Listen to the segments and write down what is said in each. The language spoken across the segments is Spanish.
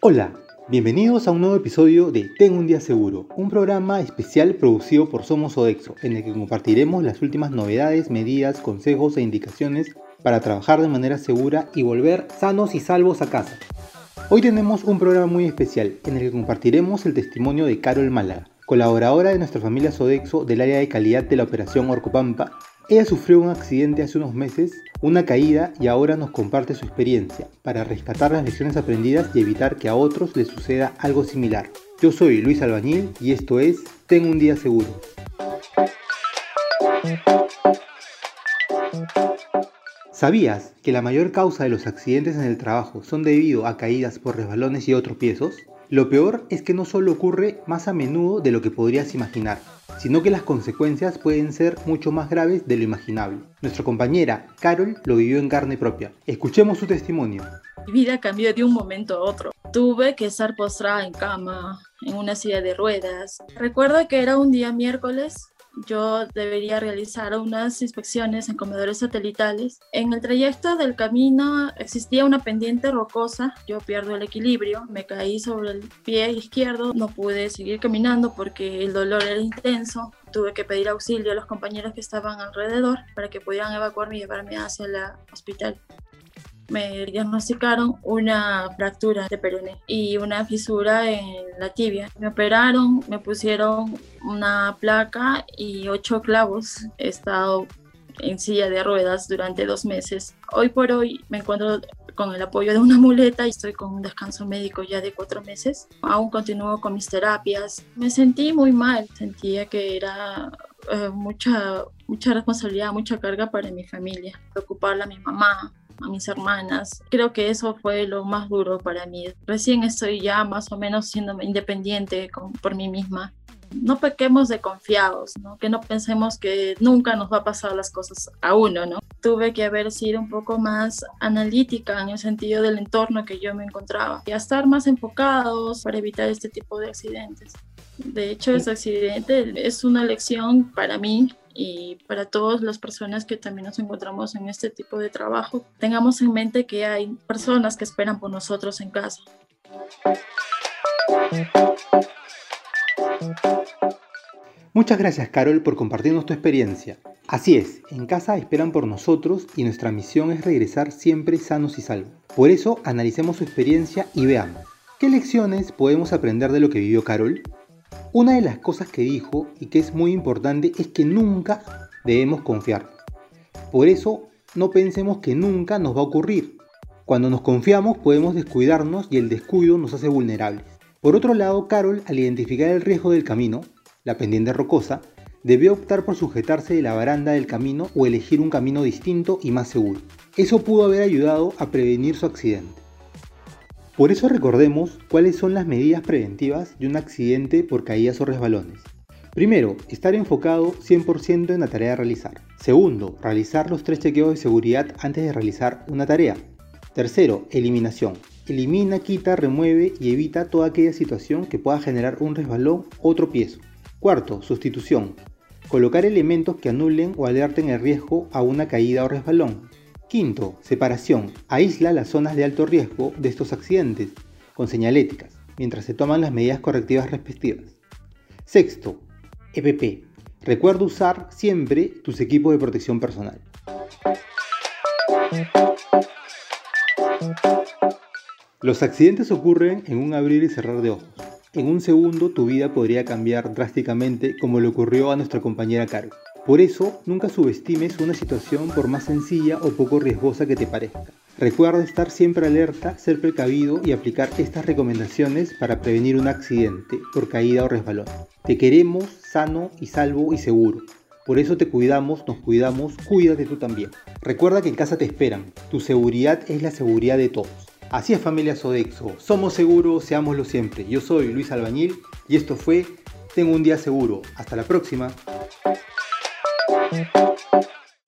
Hola, bienvenidos a un nuevo episodio de Tengo un día seguro, un programa especial producido por Somos Odexo, en el que compartiremos las últimas novedades, medidas, consejos e indicaciones para trabajar de manera segura y volver sanos y salvos a casa. Hoy tenemos un programa muy especial en el que compartiremos el testimonio de Carol Málaga, colaboradora de nuestra familia Sodexo del área de calidad de la operación Orcopampa. Ella sufrió un accidente hace unos meses, una caída y ahora nos comparte su experiencia para rescatar las lecciones aprendidas y evitar que a otros les suceda algo similar. Yo soy Luis Albañil y esto es Tengo un día seguro. ¿Sabías que la mayor causa de los accidentes en el trabajo son debido a caídas por resbalones y otros tropiezos? Lo peor es que no solo ocurre más a menudo de lo que podrías imaginar, sino que las consecuencias pueden ser mucho más graves de lo imaginable. Nuestra compañera Carol lo vivió en carne propia. Escuchemos su testimonio. Mi vida cambió de un momento a otro. Tuve que estar postrada en cama, en una silla de ruedas. Recuerdo que era un día miércoles yo debería realizar unas inspecciones en comedores satelitales. En el trayecto del camino existía una pendiente rocosa, yo pierdo el equilibrio, me caí sobre el pie izquierdo, no pude seguir caminando porque el dolor era intenso, tuve que pedir auxilio a los compañeros que estaban alrededor para que pudieran evacuarme y llevarme hacia el hospital me diagnosticaron una fractura de peroné y una fisura en la tibia. Me operaron, me pusieron una placa y ocho clavos. He estado en silla de ruedas durante dos meses. Hoy por hoy me encuentro con el apoyo de una muleta y estoy con un descanso médico ya de cuatro meses. Aún continúo con mis terapias. Me sentí muy mal, sentía que era eh, mucha, mucha responsabilidad, mucha carga para mi familia. Preocuparle a mi mamá, a mis hermanas. Creo que eso fue lo más duro para mí. Recién estoy ya más o menos siendo independiente por mí misma. No pequemos de confiados, ¿no? que no pensemos que nunca nos va a pasar las cosas a uno. ¿no? Tuve que haber sido un poco más analítica en el sentido del entorno que yo me encontraba y a estar más enfocados para evitar este tipo de accidentes. De hecho, ese accidente es una lección para mí y para todas las personas que también nos encontramos en este tipo de trabajo, tengamos en mente que hay personas que esperan por nosotros en casa. Muchas gracias Carol por compartirnos tu experiencia. Así es, en casa esperan por nosotros y nuestra misión es regresar siempre sanos y salvos. Por eso analicemos su experiencia y veamos, ¿qué lecciones podemos aprender de lo que vivió Carol? Una de las cosas que dijo y que es muy importante es que nunca debemos confiar. Por eso no pensemos que nunca nos va a ocurrir. Cuando nos confiamos podemos descuidarnos y el descuido nos hace vulnerables. Por otro lado, Carol, al identificar el riesgo del camino, la pendiente rocosa, debió optar por sujetarse de la baranda del camino o elegir un camino distinto y más seguro. Eso pudo haber ayudado a prevenir su accidente. Por eso recordemos cuáles son las medidas preventivas de un accidente por caídas o resbalones. Primero, estar enfocado 100% en la tarea a realizar. Segundo, realizar los tres chequeos de seguridad antes de realizar una tarea. Tercero, eliminación. Elimina, quita, remueve y evita toda aquella situación que pueda generar un resbalón o tropiezo. Cuarto, sustitución. Colocar elementos que anulen o alerten el riesgo a una caída o resbalón. Quinto, separación. Aísla las zonas de alto riesgo de estos accidentes con señaléticas, mientras se toman las medidas correctivas respectivas. Sexto, EPP. Recuerda usar siempre tus equipos de protección personal. Los accidentes ocurren en un abrir y cerrar de ojos. En un segundo tu vida podría cambiar drásticamente como le ocurrió a nuestra compañera Caro. Por eso, nunca subestimes una situación por más sencilla o poco riesgosa que te parezca. Recuerda estar siempre alerta, ser precavido y aplicar estas recomendaciones para prevenir un accidente por caída o resbalón. Te queremos sano y salvo y seguro. Por eso te cuidamos, nos cuidamos, cuídate tú también. Recuerda que en casa te esperan. Tu seguridad es la seguridad de todos. Así es familia Sodexo. Somos seguros, seámoslo siempre. Yo soy Luis Albañil y esto fue Tengo un día seguro. Hasta la próxima.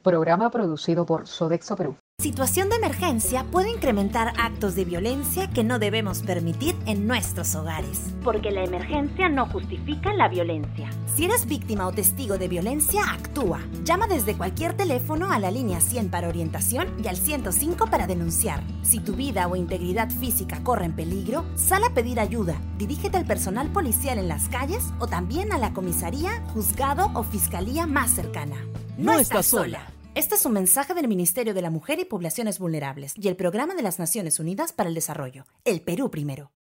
Programa producido por Sodexo Perú. Situación de emergencia puede incrementar actos de violencia que no debemos permitir en nuestros hogares. Porque la emergencia no justifica la violencia. Si eres víctima o testigo de violencia, actúa. Llama desde cualquier teléfono a la línea 100 para orientación y al 105 para denunciar. Si tu vida o integridad física corre en peligro, sal a pedir ayuda. Dirígete al personal policial en las calles o también a la comisaría, juzgado o fiscalía más cercana. No, estás sola. Este es un mensaje del Ministerio de la Mujer y Poblaciones Vulnerables y el Programa de las Naciones Unidas para el Desarrollo. El Perú primero.